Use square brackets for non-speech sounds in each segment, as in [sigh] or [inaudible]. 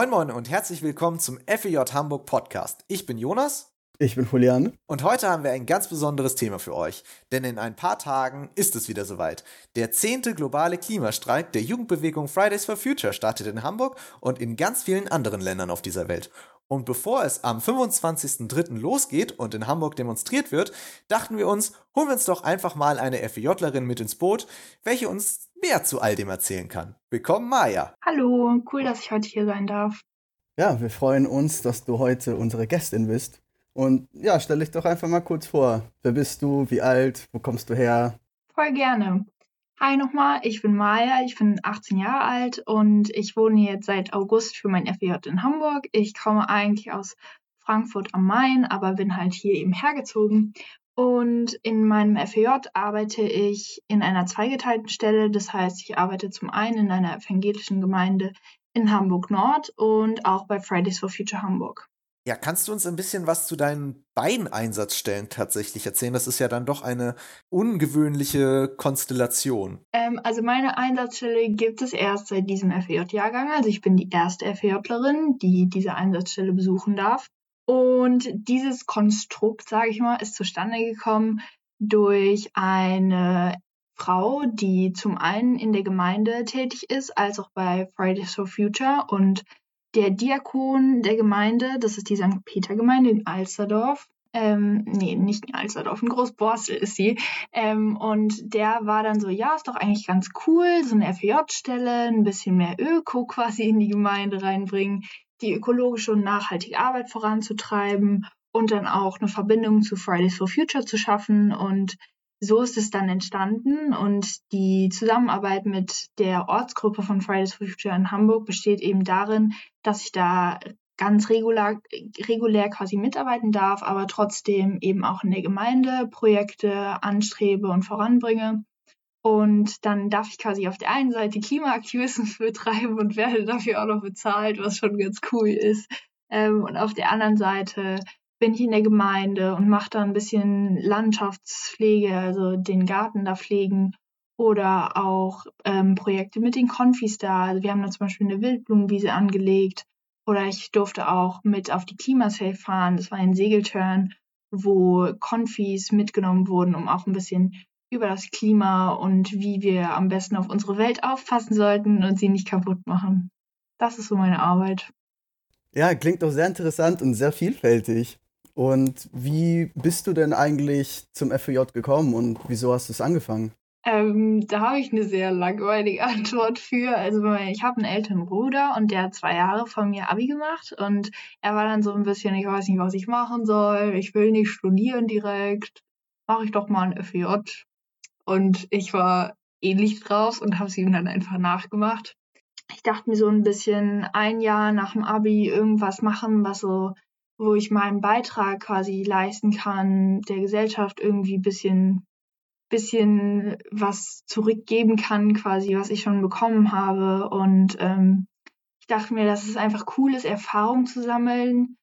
Moin Moin und herzlich willkommen zum FEJ Hamburg Podcast. Ich bin Jonas. Ich bin Julian. Und heute haben wir ein ganz besonderes Thema für euch. Denn in ein paar Tagen ist es wieder soweit. Der zehnte globale Klimastreik der Jugendbewegung Fridays for Future startet in Hamburg und in ganz vielen anderen Ländern auf dieser Welt. Und bevor es am 25.03. losgeht und in Hamburg demonstriert wird, dachten wir uns, holen wir uns doch einfach mal eine FEJlerin mit ins Boot, welche uns mehr zu all dem erzählen kann. Willkommen, Maja. Hallo, cool, dass ich heute hier sein darf. Ja, wir freuen uns, dass du heute unsere Gästin bist. Und ja, stell dich doch einfach mal kurz vor. Wer bist du? Wie alt? Wo kommst du her? Voll gerne. Hi nochmal, ich bin Maya, ich bin 18 Jahre alt und ich wohne jetzt seit August für mein FEJ in Hamburg. Ich komme eigentlich aus Frankfurt am Main, aber bin halt hier eben hergezogen. Und in meinem FEJ arbeite ich in einer zweigeteilten Stelle. Das heißt, ich arbeite zum einen in einer evangelischen Gemeinde in Hamburg Nord und auch bei Fridays for Future Hamburg. Ja, kannst du uns ein bisschen was zu deinen beiden Einsatzstellen tatsächlich erzählen? Das ist ja dann doch eine ungewöhnliche Konstellation. Ähm, also meine Einsatzstelle gibt es erst seit diesem FEJ-Jahrgang. Also ich bin die erste FEJlerin, die diese Einsatzstelle besuchen darf. Und dieses Konstrukt, sage ich mal, ist zustande gekommen durch eine Frau, die zum einen in der Gemeinde tätig ist, als auch bei Fridays for Future und der Diakon der Gemeinde, das ist die St. Peter-Gemeinde in Alsterdorf, ähm, nee, nicht in Alsterdorf, in Großborstel ist sie. Ähm, und der war dann so, ja, ist doch eigentlich ganz cool, so eine FJ-Stelle, ein bisschen mehr Öko quasi in die Gemeinde reinbringen, die ökologische und nachhaltige Arbeit voranzutreiben und dann auch eine Verbindung zu Fridays for Future zu schaffen. Und so ist es dann entstanden und die Zusammenarbeit mit der Ortsgruppe von Fridays for Future in Hamburg besteht eben darin, dass ich da ganz regulär, regulär quasi mitarbeiten darf, aber trotzdem eben auch in der Gemeinde Projekte anstrebe und voranbringe. Und dann darf ich quasi auf der einen Seite Klimaaktivismus [laughs] betreiben und werde dafür auch noch bezahlt, was schon ganz cool ist. Ähm, und auf der anderen Seite bin ich in der Gemeinde und mache da ein bisschen Landschaftspflege, also den Garten da pflegen oder auch ähm, Projekte mit den Konfis da. Also wir haben da zum Beispiel eine Wildblumenwiese angelegt oder ich durfte auch mit auf die Klimasafe fahren. Das war ein Segelturn, wo Konfis mitgenommen wurden, um auch ein bisschen über das Klima und wie wir am besten auf unsere Welt aufpassen sollten und sie nicht kaputt machen. Das ist so meine Arbeit. Ja, klingt doch sehr interessant und sehr vielfältig. Und wie bist du denn eigentlich zum FEJ gekommen und wieso hast du es angefangen? Ähm, da habe ich eine sehr langweilige [laughs] Antwort für. Also ich habe einen älteren Bruder und der hat zwei Jahre von mir Abi gemacht und er war dann so ein bisschen, ich weiß nicht, was ich machen soll, ich will nicht studieren direkt, mache ich doch mal ein FEJ. Und ich war ähnlich drauf und habe es ihm dann einfach nachgemacht. Ich dachte mir so ein bisschen ein Jahr nach dem Abi irgendwas machen, was so wo ich meinen Beitrag quasi leisten kann, der Gesellschaft irgendwie bisschen bisschen was zurückgeben kann, quasi, was ich schon bekommen habe. Und ähm, ich dachte mir, dass es einfach cool ist, Erfahrung zu sammeln.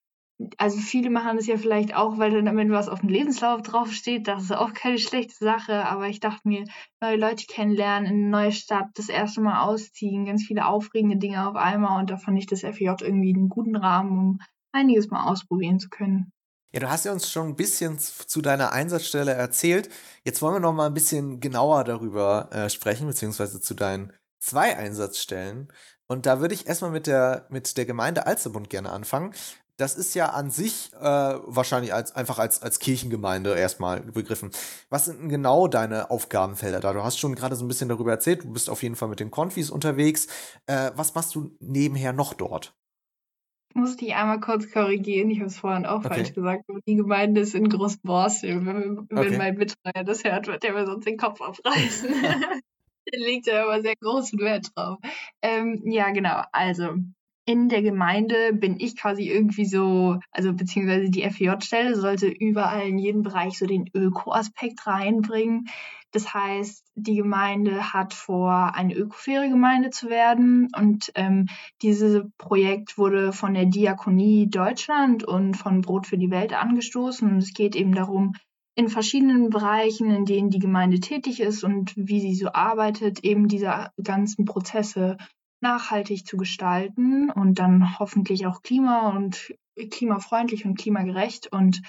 Also viele machen das ja vielleicht auch, weil dann damit was auf dem Lebenslauf draufsteht. Das ist auch keine schlechte Sache. Aber ich dachte mir, neue Leute kennenlernen, in eine neue Stadt, das erste Mal ausziehen, ganz viele aufregende Dinge auf einmal. Und da fand ich das FJ irgendwie einen guten Rahmen, um einiges mal ausprobieren zu können. Ja, du hast ja uns schon ein bisschen zu deiner Einsatzstelle erzählt. Jetzt wollen wir noch mal ein bisschen genauer darüber äh, sprechen, beziehungsweise zu deinen zwei Einsatzstellen. Und da würde ich erstmal mit der, mit der Gemeinde Alsterbund gerne anfangen. Das ist ja an sich äh, wahrscheinlich als, einfach als, als Kirchengemeinde erstmal begriffen. Was sind denn genau deine Aufgabenfelder da? Du hast schon gerade so ein bisschen darüber erzählt. Du bist auf jeden Fall mit den Konfis unterwegs. Äh, was machst du nebenher noch dort? Muss dich einmal kurz korrigieren. Ich habe es vorhin auch okay. falsch gesagt. Die Gemeinde ist in Großborstel. Wenn, wenn okay. mein Betreuer das hört, wird der mir sonst den Kopf aufreißen. [laughs] Der legt ja immer sehr großen Wert drauf. Ähm, ja, genau. Also, in der Gemeinde bin ich quasi irgendwie so, also beziehungsweise die FJ-Stelle sollte überall in jedem Bereich so den Öko-Aspekt reinbringen. Das heißt, die Gemeinde hat vor, eine ökofaire Gemeinde zu werden. Und ähm, dieses Projekt wurde von der Diakonie Deutschland und von Brot für die Welt angestoßen. Und es geht eben darum, in verschiedenen Bereichen, in denen die Gemeinde tätig ist und wie sie so arbeitet, eben diese ganzen Prozesse nachhaltig zu gestalten und dann hoffentlich auch klima- und klimafreundlich und klimagerecht. Und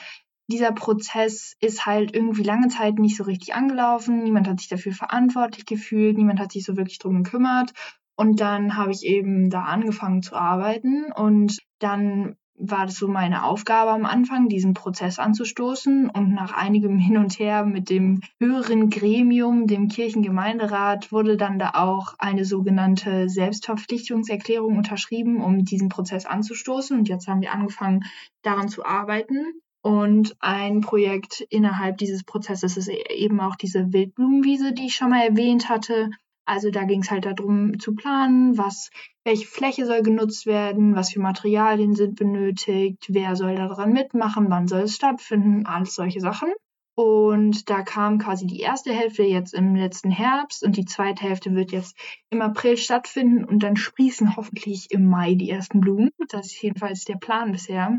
dieser Prozess ist halt irgendwie lange Zeit nicht so richtig angelaufen. Niemand hat sich dafür verantwortlich gefühlt, niemand hat sich so wirklich drum gekümmert. Und dann habe ich eben da angefangen zu arbeiten und dann war das so meine Aufgabe am Anfang, diesen Prozess anzustoßen. Und nach einigem Hin und Her mit dem höheren Gremium, dem Kirchengemeinderat, wurde dann da auch eine sogenannte Selbstverpflichtungserklärung unterschrieben, um diesen Prozess anzustoßen. Und jetzt haben wir angefangen, daran zu arbeiten. Und ein Projekt innerhalb dieses Prozesses ist eben auch diese Wildblumenwiese, die ich schon mal erwähnt hatte. Also da ging es halt darum zu planen, was, welche Fläche soll genutzt werden, was für Materialien sind benötigt, wer soll daran mitmachen, wann soll es stattfinden, alles solche Sachen. Und da kam quasi die erste Hälfte jetzt im letzten Herbst und die zweite Hälfte wird jetzt im April stattfinden und dann sprießen hoffentlich im Mai die ersten Blumen. Das ist jedenfalls der Plan bisher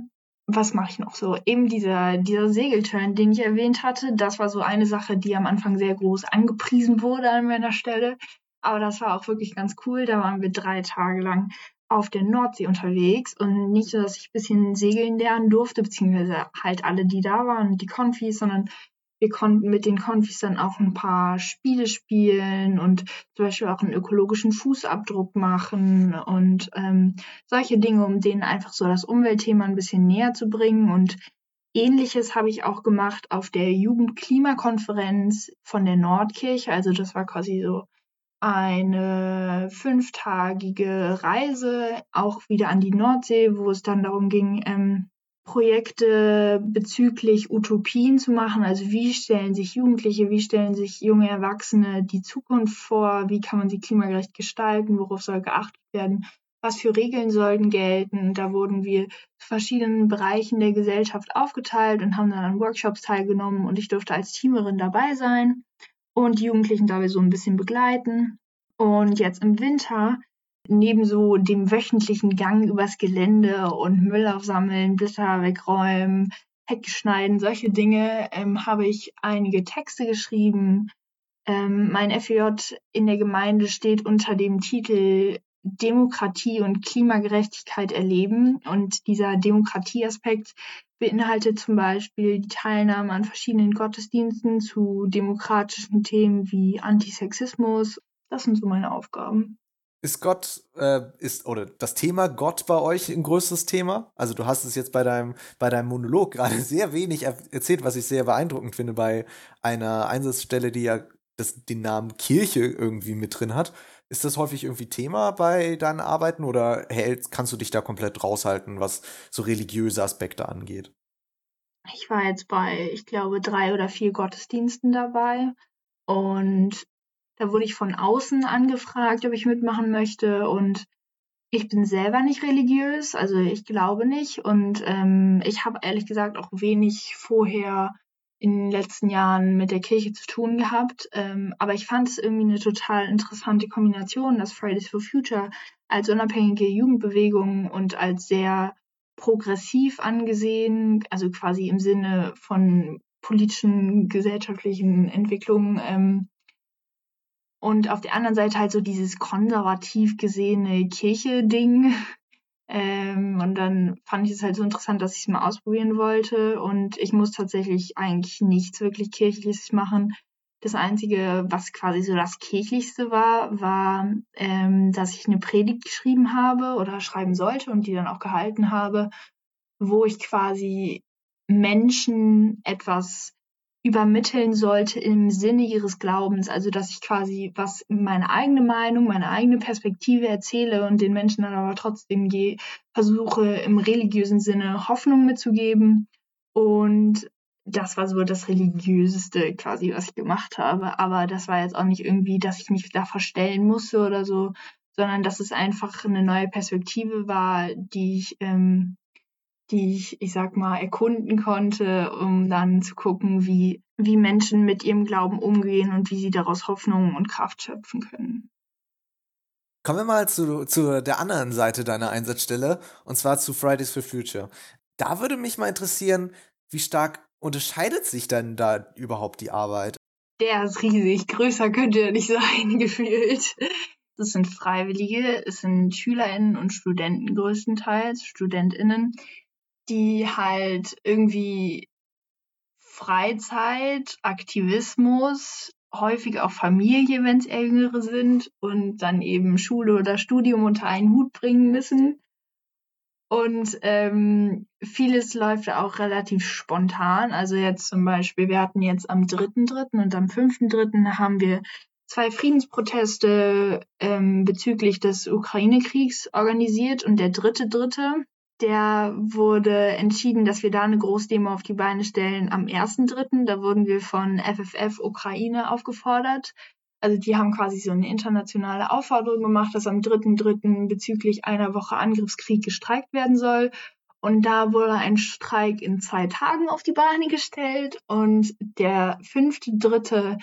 was mache ich noch so? Eben dieser, dieser Segelturn, den ich erwähnt hatte, das war so eine Sache, die am Anfang sehr groß angepriesen wurde an meiner Stelle. Aber das war auch wirklich ganz cool. Da waren wir drei Tage lang auf der Nordsee unterwegs und nicht so, dass ich ein bisschen segeln lernen durfte, beziehungsweise halt alle, die da waren, die Konfis, sondern wir konnten mit den Konfis dann auch ein paar Spiele spielen und zum Beispiel auch einen ökologischen Fußabdruck machen und ähm, solche Dinge, um denen einfach so das Umweltthema ein bisschen näher zu bringen. Und ähnliches habe ich auch gemacht auf der Jugendklimakonferenz von der Nordkirche. Also das war quasi so eine fünftagige Reise auch wieder an die Nordsee, wo es dann darum ging, ähm, Projekte bezüglich Utopien zu machen. Also wie stellen sich Jugendliche, wie stellen sich junge Erwachsene die Zukunft vor, wie kann man sie klimagerecht gestalten, worauf soll geachtet werden, was für Regeln sollten gelten. Da wurden wir zu verschiedenen Bereichen der Gesellschaft aufgeteilt und haben dann an Workshops teilgenommen und ich durfte als Teamerin dabei sein und die Jugendlichen dabei so ein bisschen begleiten. Und jetzt im Winter neben so dem wöchentlichen Gang übers Gelände und Müll aufsammeln, Blätter wegräumen, Hecke schneiden, solche Dinge, ähm, habe ich einige Texte geschrieben. Ähm, mein FJ in der Gemeinde steht unter dem Titel Demokratie und Klimagerechtigkeit erleben. Und dieser Demokratieaspekt beinhaltet zum Beispiel die Teilnahme an verschiedenen Gottesdiensten zu demokratischen Themen wie Antisexismus. Das sind so meine Aufgaben. Ist Gott, äh, ist, oder das Thema Gott bei euch ein größtes Thema? Also du hast es jetzt bei deinem, bei deinem Monolog [laughs] gerade sehr wenig er erzählt, was ich sehr beeindruckend finde bei einer Einsatzstelle, die ja das, den Namen Kirche irgendwie mit drin hat. Ist das häufig irgendwie Thema bei deinen Arbeiten oder hält, kannst du dich da komplett raushalten, was so religiöse Aspekte angeht? Ich war jetzt bei, ich glaube, drei oder vier Gottesdiensten dabei und da wurde ich von außen angefragt, ob ich mitmachen möchte und ich bin selber nicht religiös, also ich glaube nicht und ähm, ich habe ehrlich gesagt auch wenig vorher in den letzten Jahren mit der Kirche zu tun gehabt. Ähm, aber ich fand es irgendwie eine total interessante Kombination, dass Fridays for Future als unabhängige Jugendbewegung und als sehr progressiv angesehen, also quasi im Sinne von politischen, gesellschaftlichen Entwicklungen, ähm, und auf der anderen Seite halt so dieses konservativ gesehene Kirche-Ding. [laughs] Ähm, und dann fand ich es halt so interessant, dass ich es mal ausprobieren wollte. Und ich muss tatsächlich eigentlich nichts wirklich Kirchliches machen. Das Einzige, was quasi so das Kirchlichste war, war, ähm, dass ich eine Predigt geschrieben habe oder schreiben sollte und die dann auch gehalten habe, wo ich quasi Menschen etwas übermitteln sollte im Sinne ihres Glaubens. Also, dass ich quasi was meine eigene Meinung, meine eigene Perspektive erzähle und den Menschen dann aber trotzdem je versuche, im religiösen Sinne Hoffnung mitzugeben. Und das war so das religiöseste quasi, was ich gemacht habe. Aber das war jetzt auch nicht irgendwie, dass ich mich da verstellen musste oder so, sondern dass es einfach eine neue Perspektive war, die ich ähm, die ich, ich sag mal, erkunden konnte, um dann zu gucken, wie, wie Menschen mit ihrem Glauben umgehen und wie sie daraus Hoffnung und Kraft schöpfen können. Kommen wir mal zu, zu der anderen Seite deiner Einsatzstelle, und zwar zu Fridays for Future. Da würde mich mal interessieren, wie stark unterscheidet sich denn da überhaupt die Arbeit? Der ist riesig, größer könnte er nicht [laughs] sein, gefühlt. Das sind Freiwillige, es sind SchülerInnen und Studenten größtenteils, StudentInnen, die halt irgendwie Freizeit, Aktivismus, häufig auch Familie, wenn es Jüngere sind und dann eben Schule oder Studium unter einen Hut bringen müssen. Und ähm, vieles läuft auch relativ spontan. Also jetzt zum Beispiel, wir hatten jetzt am 3.3. und am 5.3. haben wir zwei Friedensproteste ähm, bezüglich des Ukraine-Kriegs organisiert und der dritte Dritte, der wurde entschieden, dass wir da eine Großdemo auf die Beine stellen am 1.3. Da wurden wir von FFF Ukraine aufgefordert. Also die haben quasi so eine internationale Aufforderung gemacht, dass am 3.3. bezüglich einer Woche Angriffskrieg gestreikt werden soll. Und da wurde ein Streik in zwei Tagen auf die Beine gestellt. Und der fünfte, dritte,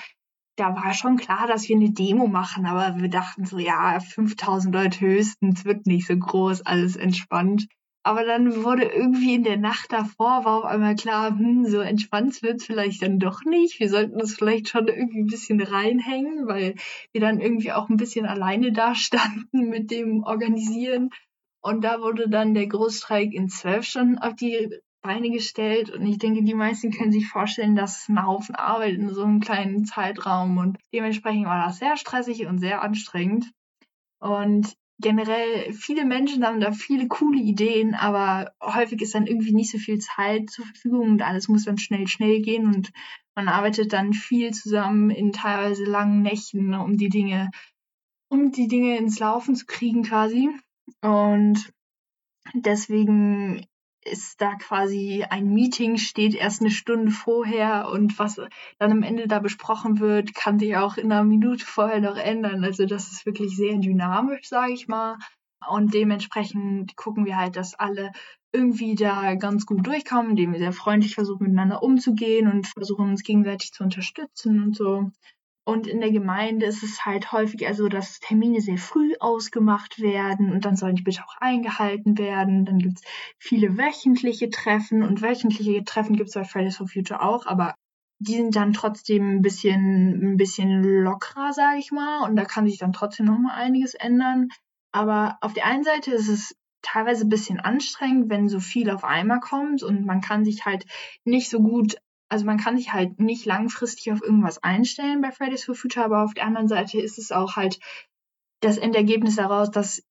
da war schon klar, dass wir eine Demo machen, aber wir dachten so, ja, 5000 Leute höchstens, wird nicht so groß, alles entspannt. Aber dann wurde irgendwie in der Nacht davor, war auf einmal klar, hm, so entspannt wird es vielleicht dann doch nicht. Wir sollten das vielleicht schon irgendwie ein bisschen reinhängen, weil wir dann irgendwie auch ein bisschen alleine dastanden [laughs] mit dem Organisieren. Und da wurde dann der Großstreik in zwölf Stunden auf die Beine gestellt. Und ich denke, die meisten können sich vorstellen, dass es ein Haufen Arbeit in so einem kleinen Zeitraum und dementsprechend war das sehr stressig und sehr anstrengend. Und generell viele Menschen haben da viele coole Ideen, aber häufig ist dann irgendwie nicht so viel Zeit zur Verfügung und alles muss dann schnell, schnell gehen und man arbeitet dann viel zusammen in teilweise langen Nächten, um die Dinge, um die Dinge ins Laufen zu kriegen quasi. Und deswegen ist da quasi ein Meeting, steht erst eine Stunde vorher und was dann am Ende da besprochen wird, kann sich auch in einer Minute vorher noch ändern. Also das ist wirklich sehr dynamisch, sage ich mal. Und dementsprechend gucken wir halt, dass alle irgendwie da ganz gut durchkommen, indem wir sehr freundlich versuchen, miteinander umzugehen und versuchen, uns gegenseitig zu unterstützen und so. Und in der Gemeinde ist es halt häufig also, dass Termine sehr früh ausgemacht werden und dann sollen die bitte auch eingehalten werden. Dann gibt es viele wöchentliche Treffen und wöchentliche Treffen gibt es bei Fridays for Future auch, aber die sind dann trotzdem ein bisschen, ein bisschen lockerer, sage ich mal. Und da kann sich dann trotzdem noch mal einiges ändern. Aber auf der einen Seite ist es teilweise ein bisschen anstrengend, wenn so viel auf einmal kommt und man kann sich halt nicht so gut also man kann sich halt nicht langfristig auf irgendwas einstellen bei Fridays for Future, aber auf der anderen Seite ist es auch halt das Endergebnis daraus, dass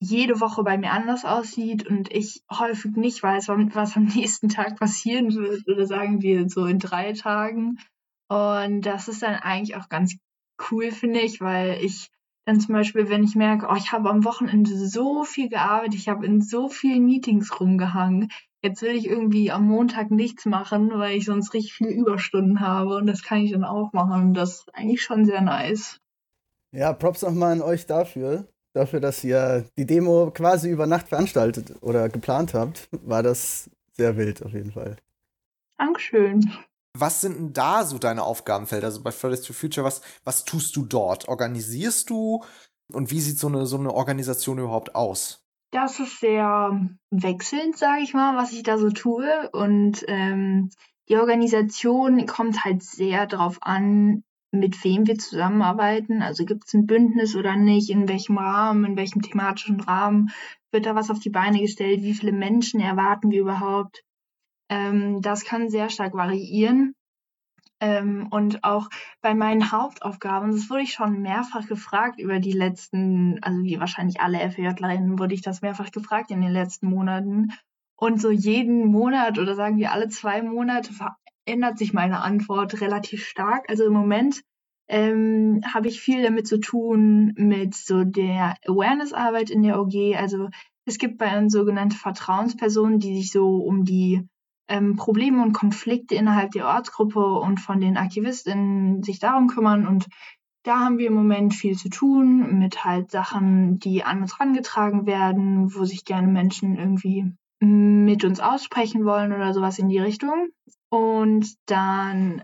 jede Woche bei mir anders aussieht und ich häufig nicht weiß, was am [laughs] nächsten Tag passieren wird oder sagen wir so in drei Tagen. Und das ist dann eigentlich auch ganz cool, finde ich, weil ich dann zum Beispiel, wenn ich merke, oh, ich habe am Wochenende so viel gearbeitet, ich habe in so vielen Meetings rumgehangen, jetzt will ich irgendwie am Montag nichts machen, weil ich sonst richtig viele Überstunden habe und das kann ich dann auch machen und das ist eigentlich schon sehr nice. Ja, Props nochmal an euch dafür. Dafür, dass ihr die Demo quasi über Nacht veranstaltet oder geplant habt, war das sehr wild auf jeden Fall. Dankeschön. Was sind denn da so deine Aufgabenfelder? Also bei Fridays for Future, was, was tust du dort? Organisierst du? Und wie sieht so eine, so eine Organisation überhaupt aus? Das ist sehr wechselnd, sage ich mal, was ich da so tue. Und ähm, die Organisation kommt halt sehr darauf an, mit wem wir zusammenarbeiten. Also gibt es ein Bündnis oder nicht, in welchem Rahmen, in welchem thematischen Rahmen wird da was auf die Beine gestellt, wie viele Menschen erwarten wir überhaupt. Ähm, das kann sehr stark variieren. Ähm, und auch bei meinen Hauptaufgaben, das wurde ich schon mehrfach gefragt über die letzten, also wie wahrscheinlich alle FEJlerinnen, wurde ich das mehrfach gefragt in den letzten Monaten. Und so jeden Monat oder sagen wir alle zwei Monate verändert sich meine Antwort relativ stark. Also im Moment ähm, habe ich viel damit zu tun mit so der Awareness-Arbeit in der OG. Also es gibt bei uns sogenannte Vertrauenspersonen, die sich so um die ähm, Probleme und Konflikte innerhalb der Ortsgruppe und von den AktivistInnen sich darum kümmern. Und da haben wir im Moment viel zu tun mit halt Sachen, die an uns herangetragen werden, wo sich gerne Menschen irgendwie mit uns aussprechen wollen oder sowas in die Richtung. Und dann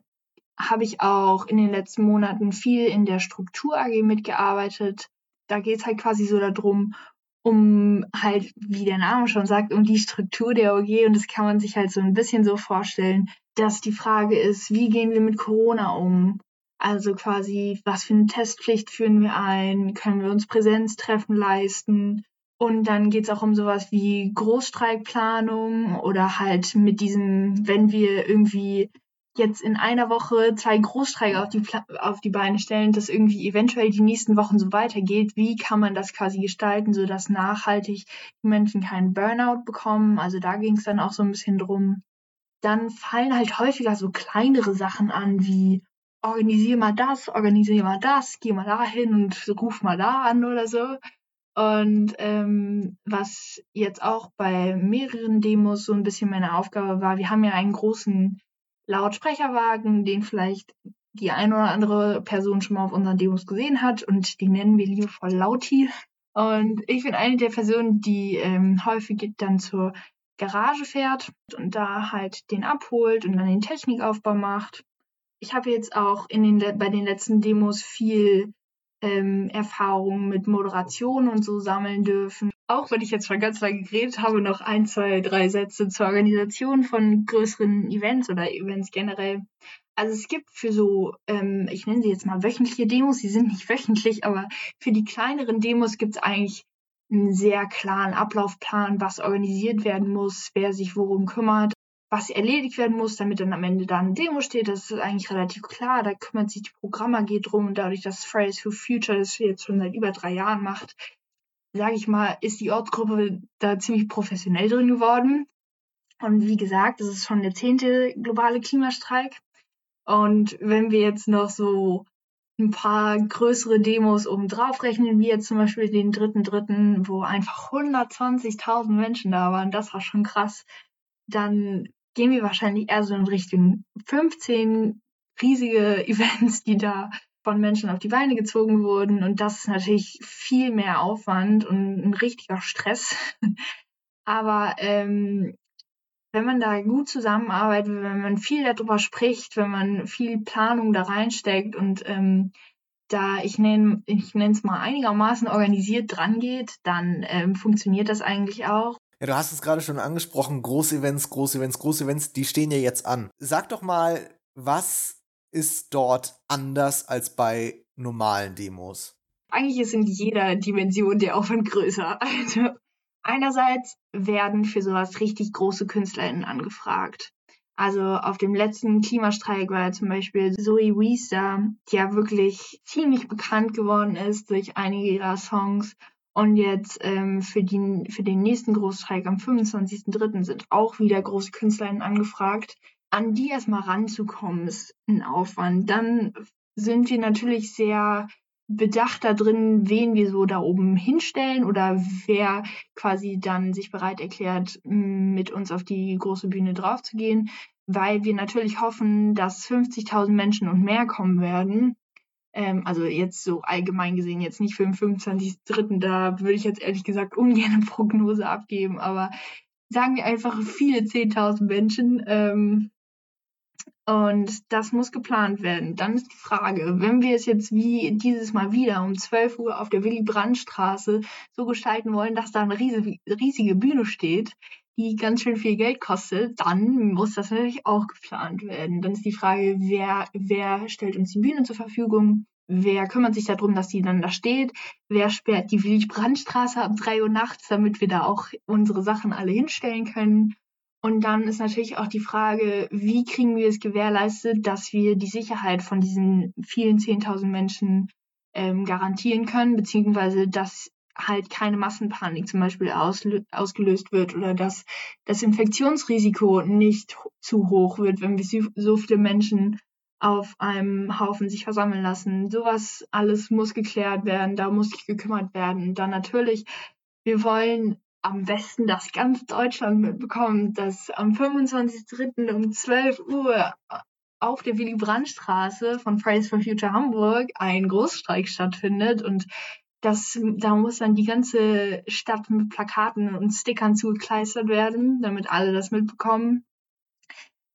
habe ich auch in den letzten Monaten viel in der Struktur AG mitgearbeitet. Da geht es halt quasi so darum, um halt, wie der Name schon sagt, um die Struktur der OG. Und das kann man sich halt so ein bisschen so vorstellen, dass die Frage ist, wie gehen wir mit Corona um? Also quasi, was für eine Testpflicht führen wir ein? Können wir uns Präsenztreffen leisten? Und dann geht es auch um sowas wie Großstreikplanung oder halt mit diesem, wenn wir irgendwie jetzt in einer Woche zwei Großstreike auf die, auf die Beine stellen, dass irgendwie eventuell die nächsten Wochen so weitergeht, wie kann man das quasi gestalten, sodass nachhaltig die Menschen keinen Burnout bekommen. Also da ging es dann auch so ein bisschen drum. Dann fallen halt häufiger so kleinere Sachen an, wie organisier mal das, organisier mal das, geh mal dahin und ruf mal da an oder so. Und ähm, was jetzt auch bei mehreren Demos so ein bisschen meine Aufgabe war, wir haben ja einen großen Lautsprecherwagen, den vielleicht die eine oder andere Person schon mal auf unseren Demos gesehen hat und die nennen wir liebevoll Lauti. Und ich bin eine der Personen, die ähm, häufig dann zur Garage fährt und da halt den abholt und dann den Technikaufbau macht. Ich habe jetzt auch in den, bei den letzten Demos viel ähm, Erfahrungen mit Moderation und so sammeln dürfen. Auch wenn ich jetzt schon ganz lange geredet habe, noch ein, zwei, drei Sätze zur Organisation von größeren Events oder Events generell. Also es gibt für so, ähm, ich nenne sie jetzt mal wöchentliche Demos, sie sind nicht wöchentlich, aber für die kleineren Demos gibt es eigentlich einen sehr klaren Ablaufplan, was organisiert werden muss, wer sich worum kümmert was erledigt werden muss, damit dann am Ende da eine Demo steht. Das ist eigentlich relativ klar. Da kümmert sich die Programm AG drum und dadurch, dass Fridays for Future das jetzt schon seit über drei Jahren macht, sage ich mal, ist die Ortsgruppe da ziemlich professionell drin geworden. Und wie gesagt, das ist schon der zehnte globale Klimastreik. Und wenn wir jetzt noch so ein paar größere Demos oben drauf rechnen, wie jetzt zum Beispiel den dritten dritten, wo einfach 120.000 Menschen da waren, das war schon krass, dann gehen wir wahrscheinlich eher so in Richtung 15 riesige [laughs] Events, die da von Menschen auf die Beine gezogen wurden. Und das ist natürlich viel mehr Aufwand und ein richtiger Stress. [laughs] Aber ähm, wenn man da gut zusammenarbeitet, wenn man viel darüber spricht, wenn man viel Planung da reinsteckt und ähm, da ich nenne ich es mal einigermaßen organisiert dran geht, dann ähm, funktioniert das eigentlich auch. Ja, du hast es gerade schon angesprochen, Großevents, Großevents, Großevents, die stehen ja jetzt an. Sag doch mal, was ist dort anders als bei normalen Demos? Eigentlich ist in jeder Dimension der Aufwand größer. [laughs] Also einerseits werden für sowas richtig große KünstlerInnen angefragt. Also auf dem letzten Klimastreik war ja zum Beispiel Zoe Wiester, die ja wirklich ziemlich bekannt geworden ist durch einige ihrer Songs und jetzt ähm, für, die, für den nächsten Großstreik am 25.03. sind auch wieder große KünstlerInnen angefragt. An die erstmal ranzukommen, ist ein Aufwand. Dann sind wir natürlich sehr bedacht da drin, wen wir so da oben hinstellen oder wer quasi dann sich bereit erklärt, mit uns auf die große Bühne draufzugehen, weil wir natürlich hoffen, dass 50.000 Menschen und mehr kommen werden ähm, also jetzt so allgemein gesehen, jetzt nicht für den 25.3., da würde ich jetzt ehrlich gesagt ungern eine Prognose abgeben, aber sagen wir einfach viele 10.000 Menschen. Ähm, und das muss geplant werden. Dann ist die Frage, wenn wir es jetzt wie dieses Mal wieder um 12 Uhr auf der Willy-Brandt-Straße so gestalten wollen, dass da eine riesige, Bühne steht, die ganz schön viel Geld kostet, dann muss das natürlich auch geplant werden. Dann ist die Frage, wer, wer stellt uns die Bühne zur Verfügung? Wer kümmert sich darum, dass die dann da steht? Wer sperrt die Willy-Brandt-Straße ab drei Uhr nachts, damit wir da auch unsere Sachen alle hinstellen können? Und dann ist natürlich auch die Frage, wie kriegen wir es gewährleistet, dass wir die Sicherheit von diesen vielen 10.000 Menschen ähm, garantieren können, beziehungsweise dass halt keine Massenpanik zum Beispiel ausgelöst wird oder dass das Infektionsrisiko nicht zu hoch wird, wenn wir so viele Menschen auf einem Haufen sich versammeln lassen. Sowas alles muss geklärt werden, da muss sich gekümmert werden. Dann natürlich, wir wollen am besten, dass ganz Deutschland mitbekommt, dass am 25.03. um 12 Uhr auf der Willy-Brandt-Straße von Fridays for Future Hamburg ein Großstreik stattfindet und das, da muss dann die ganze Stadt mit Plakaten und Stickern zugekleistert werden, damit alle das mitbekommen.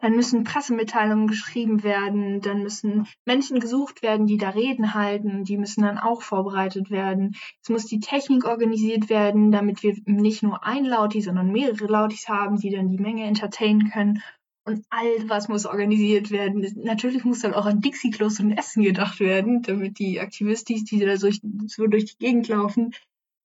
Dann müssen Pressemitteilungen geschrieben werden, dann müssen Menschen gesucht werden, die da Reden halten, die müssen dann auch vorbereitet werden. Es muss die Technik organisiert werden, damit wir nicht nur ein Lauti, sondern mehrere Lautis haben, die dann die Menge entertainen können. und all was muss organisiert werden. Natürlich muss dann auch an Dixie-Klos und Essen gedacht werden, damit die Aktivistis, die da so, so durch die Gegend laufen,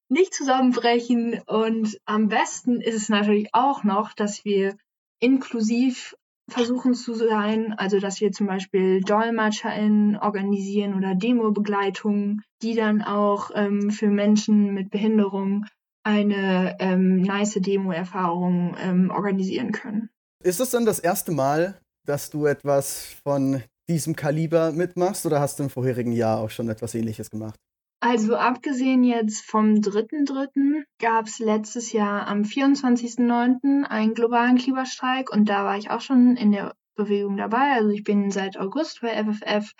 nicht zusammenbrechen. Und am besten ist es natürlich auch noch, dass wir inklusiv versuchen zu sein, also dass wir zum Beispiel DolmetscherInnen organisieren oder Demo-Begleitungen, die dann auch ähm, für Menschen mit Behinderung eine ähm, nice Demo-Erfahrung ähm, organisieren können. Ist es dann das erste Mal, dass du etwas von diesem Kaliber mitmachst oder hast du im vorherigen Jahr auch schon etwas ähnliches gemacht? Also abgesehen jetzt vom 3.3. gab es letztes Jahr am 24.9. einen globalen Klimastreik und da war ich auch schon in der Bewegung dabei. Also ich bin seit August bei FFF,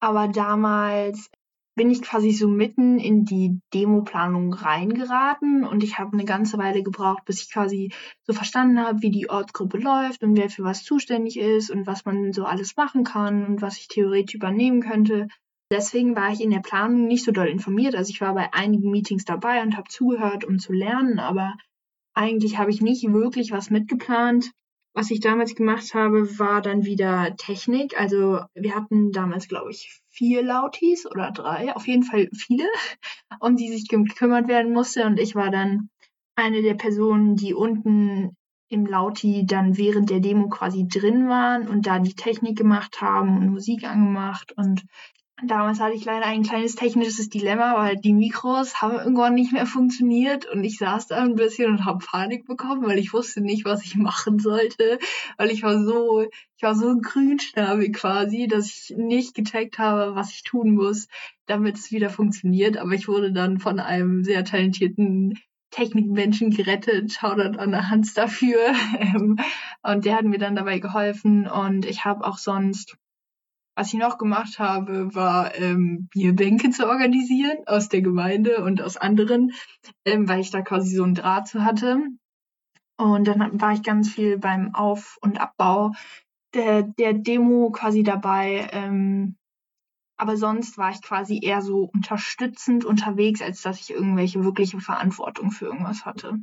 aber damals bin ich quasi so mitten in die Demoplanung reingeraten und ich habe eine ganze Weile gebraucht, bis ich quasi so verstanden habe, wie die Ortsgruppe läuft und wer für was zuständig ist und was man so alles machen kann und was ich theoretisch übernehmen könnte. Deswegen war ich in der Planung nicht so doll informiert. Also ich war bei einigen Meetings dabei und habe zugehört, um zu lernen, aber eigentlich habe ich nicht wirklich was mitgeplant. Was ich damals gemacht habe, war dann wieder Technik. Also wir hatten damals, glaube ich, vier Lautis oder drei, auf jeden Fall viele, [laughs] um die sich gekümmert werden musste. Und ich war dann eine der Personen, die unten im Lauti dann während der Demo quasi drin waren und da die Technik gemacht haben und Musik angemacht. Und Damals hatte ich leider ein kleines technisches Dilemma, weil die Mikros haben irgendwann nicht mehr funktioniert und ich saß da ein bisschen und habe Panik bekommen, weil ich wusste nicht, was ich [laughs] machen sollte, weil ich war so, ich war so Grünschnabel quasi, dass ich nicht gecheckt habe, was ich tun muss, damit es wieder funktioniert. Aber ich wurde dann von einem sehr talentierten Technikmenschen gerettet. Shoutout an der Hans dafür. [laughs] und der hat mir dann dabei geholfen und ich habe auch sonst was ich noch gemacht habe, war ähm, Bierbänke zu organisieren aus der Gemeinde und aus anderen, ähm, weil ich da quasi so einen Draht zu hatte. Und dann war ich ganz viel beim Auf- und Abbau der, der Demo quasi dabei. Ähm, aber sonst war ich quasi eher so unterstützend unterwegs, als dass ich irgendwelche wirkliche Verantwortung für irgendwas hatte.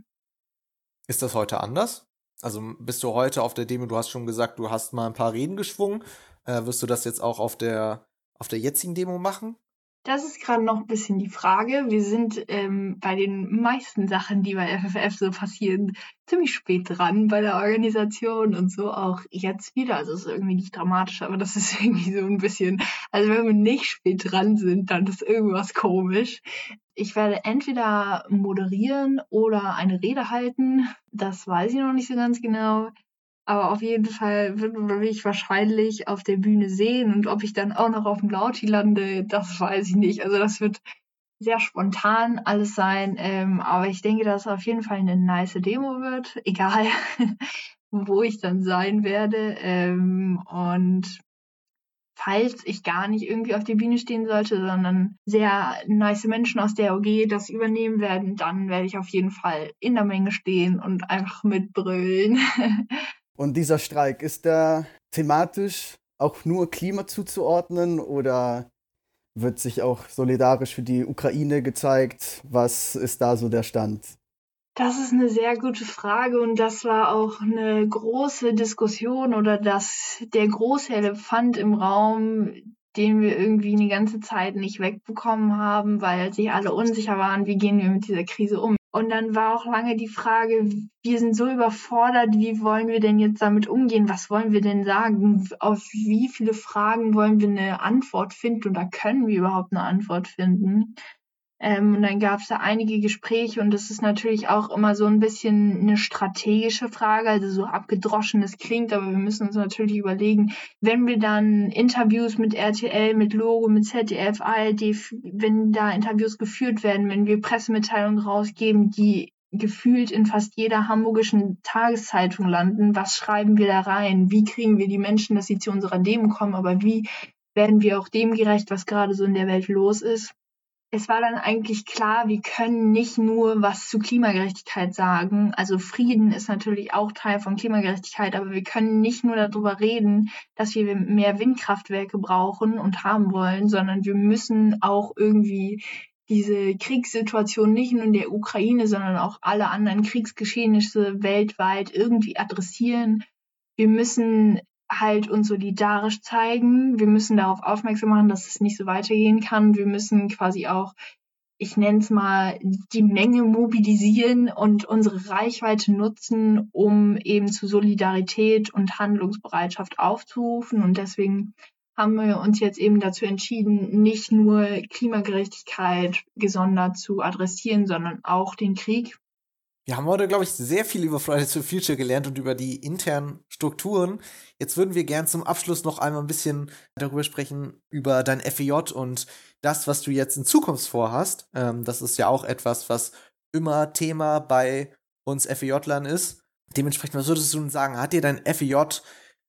Ist das heute anders? Also bist du heute auf der Demo, du hast schon gesagt, du hast mal ein paar Reden geschwungen. Äh, wirst du das jetzt auch auf der, auf der jetzigen Demo machen? Das ist gerade noch ein bisschen die Frage. Wir sind ähm, bei den meisten Sachen, die bei FFF so passieren, ziemlich spät dran bei der Organisation und so auch jetzt wieder. Also es ist irgendwie nicht dramatisch, aber das ist [laughs] irgendwie so ein bisschen, also wenn wir nicht spät dran sind, dann ist irgendwas komisch. Ich werde entweder moderieren oder eine Rede halten. Das weiß ich noch nicht so ganz genau. Aber auf jeden Fall wird man mich wahrscheinlich auf der Bühne sehen und ob ich dann auch noch auf dem Lauti lande, das weiß ich nicht. Also das wird sehr spontan alles sein. Ähm, aber ich denke, dass es auf jeden Fall eine nice Demo wird, egal [laughs] wo ich dann sein werde. Ähm, und falls ich gar nicht irgendwie auf der Bühne stehen sollte, sondern sehr nice Menschen aus der OG das übernehmen werden, dann werde ich auf jeden Fall in der Menge stehen und einfach mitbrüllen. [laughs] Und dieser Streik, ist der thematisch auch nur Klima zuzuordnen oder wird sich auch solidarisch für die Ukraine gezeigt? Was ist da so der Stand? Das ist eine sehr gute Frage und das war auch eine große Diskussion oder das der große Elefant im Raum, den wir irgendwie eine ganze Zeit nicht wegbekommen haben, weil sich alle unsicher waren, wie gehen wir mit dieser Krise um. Und dann war auch lange die Frage, wir sind so überfordert, wie wollen wir denn jetzt damit umgehen? Was wollen wir denn sagen? Auf wie viele Fragen wollen wir eine Antwort finden oder können wir überhaupt eine Antwort finden? Ähm, und dann gab es da einige Gespräche und das ist natürlich auch immer so ein bisschen eine strategische Frage, also so abgedroschen es klingt, aber wir müssen uns natürlich überlegen, wenn wir dann Interviews mit RTL, mit Logo, mit ZDF, ARD, wenn da Interviews geführt werden, wenn wir Pressemitteilungen rausgeben, die gefühlt in fast jeder hamburgischen Tageszeitung landen, was schreiben wir da rein? Wie kriegen wir die Menschen, dass sie zu unserer Demo kommen, aber wie werden wir auch dem gerecht, was gerade so in der Welt los ist? Es war dann eigentlich klar, wir können nicht nur was zu Klimagerechtigkeit sagen. Also Frieden ist natürlich auch Teil von Klimagerechtigkeit, aber wir können nicht nur darüber reden, dass wir mehr Windkraftwerke brauchen und haben wollen, sondern wir müssen auch irgendwie diese Kriegssituation nicht nur in der Ukraine, sondern auch alle anderen Kriegsgeschehnisse weltweit irgendwie adressieren wir müssen halt uns solidarisch zeigen. Wir müssen darauf aufmerksam machen, dass es nicht so weitergehen kann. Wir müssen quasi auch, ich nenne es mal, die Menge mobilisieren und unsere Reichweite nutzen, um eben zu Solidarität und Handlungsbereitschaft aufzurufen. Und deswegen haben wir uns jetzt eben dazu entschieden, nicht nur Klimagerechtigkeit gesondert zu adressieren, sondern auch den Krieg. Wir haben heute, glaube ich, sehr viel über Fridays for Future gelernt und über die internen Strukturen. Jetzt würden wir gern zum Abschluss noch einmal ein bisschen darüber sprechen, über dein FEJ und das, was du jetzt in Zukunft vorhast. Ähm, das ist ja auch etwas, was immer Thema bei uns FEJ-Lern ist. Dementsprechend, was würdest du sagen, hat dir dein FEJ,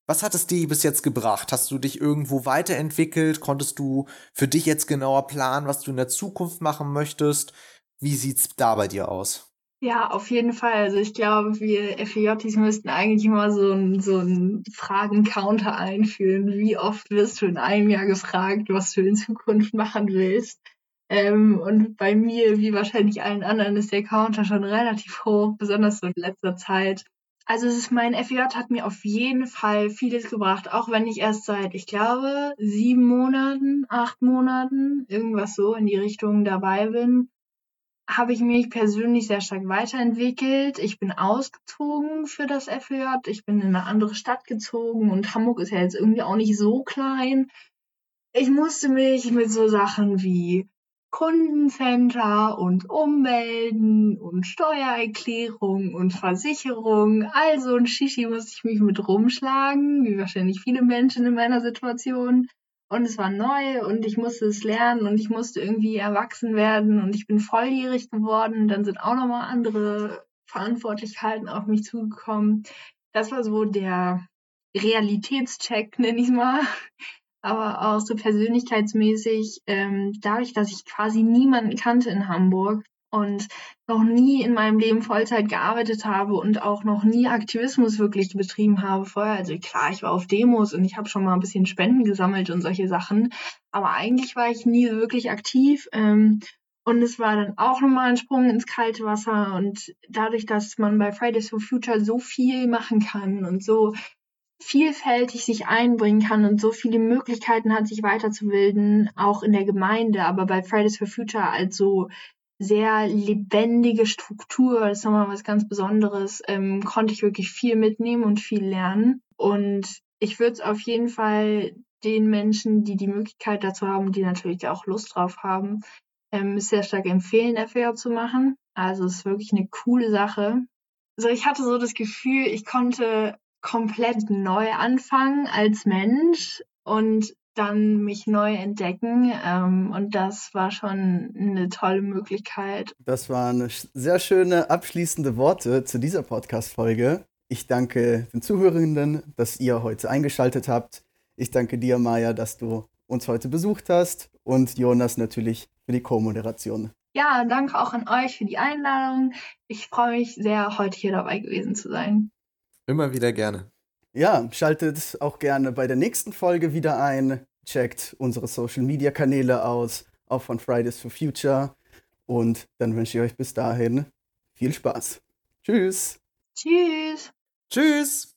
was hat es dir bis jetzt gebracht? Hast du dich irgendwo weiterentwickelt? Konntest du für dich jetzt genauer planen, was du in der Zukunft machen möchtest? Wie sieht's da bei dir aus? Ja, auf jeden Fall. Also ich glaube, wir FEJs müssten eigentlich mal so ein, so Fragen-Counter einführen. Wie oft wirst du in einem Jahr gefragt, was du in Zukunft machen willst? Ähm, und bei mir, wie wahrscheinlich allen anderen, ist der Counter schon relativ hoch, besonders so in letzter Zeit. Also es ist mein FEJ hat mir auf jeden Fall vieles gebracht, auch wenn ich erst seit, ich glaube, sieben Monaten, acht Monaten, irgendwas so in die Richtung dabei bin habe ich mich persönlich sehr stark weiterentwickelt. Ich bin ausgezogen für das FJ. Ich bin in eine andere Stadt gezogen und Hamburg ist ja jetzt irgendwie auch nicht so klein. Ich musste mich mit so Sachen wie Kundencenter und Ummelden und Steuererklärung und Versicherung, also ein Shishi musste ich mich mit rumschlagen, wie wahrscheinlich viele Menschen in meiner Situation und es war neu und ich musste es lernen und ich musste irgendwie erwachsen werden und ich bin volljährig geworden. Dann sind auch nochmal andere Verantwortlichkeiten auf mich zugekommen. Das war so der Realitätscheck, nenne ich mal. Aber auch so persönlichkeitsmäßig, ähm, dadurch, dass ich quasi niemanden kannte in Hamburg, und noch nie in meinem Leben Vollzeit gearbeitet habe und auch noch nie Aktivismus wirklich betrieben habe vorher. Also klar, ich war auf Demos und ich habe schon mal ein bisschen Spenden gesammelt und solche Sachen, aber eigentlich war ich nie wirklich aktiv. Ähm, und es war dann auch nochmal ein Sprung ins kalte Wasser. Und dadurch, dass man bei Fridays for Future so viel machen kann und so vielfältig sich einbringen kann und so viele Möglichkeiten hat, sich weiterzubilden, auch in der Gemeinde, aber bei Fridays for Future als so sehr lebendige Struktur, das ist nochmal was ganz Besonderes, ähm, konnte ich wirklich viel mitnehmen und viel lernen. Und ich würde es auf jeden Fall den Menschen, die die Möglichkeit dazu haben, die natürlich auch Lust drauf haben, ähm, sehr stark empfehlen, FAO zu machen. Also es ist wirklich eine coole Sache. So, ich hatte so das Gefühl, ich konnte komplett neu anfangen als Mensch und dann mich neu entdecken. Ähm, und das war schon eine tolle Möglichkeit. Das waren sehr schöne abschließende Worte zu dieser Podcast-Folge. Ich danke den Zuhörenden, dass ihr heute eingeschaltet habt. Ich danke dir, Maja, dass du uns heute besucht hast und Jonas natürlich für die Co-Moderation. Ja, danke auch an euch für die Einladung. Ich freue mich sehr, heute hier dabei gewesen zu sein. Immer wieder gerne. Ja, schaltet auch gerne bei der nächsten Folge wieder ein. Checkt unsere Social Media Kanäle aus, auch von Fridays for Future. Und dann wünsche ich euch bis dahin viel Spaß. Tschüss. Tschüss. Tschüss.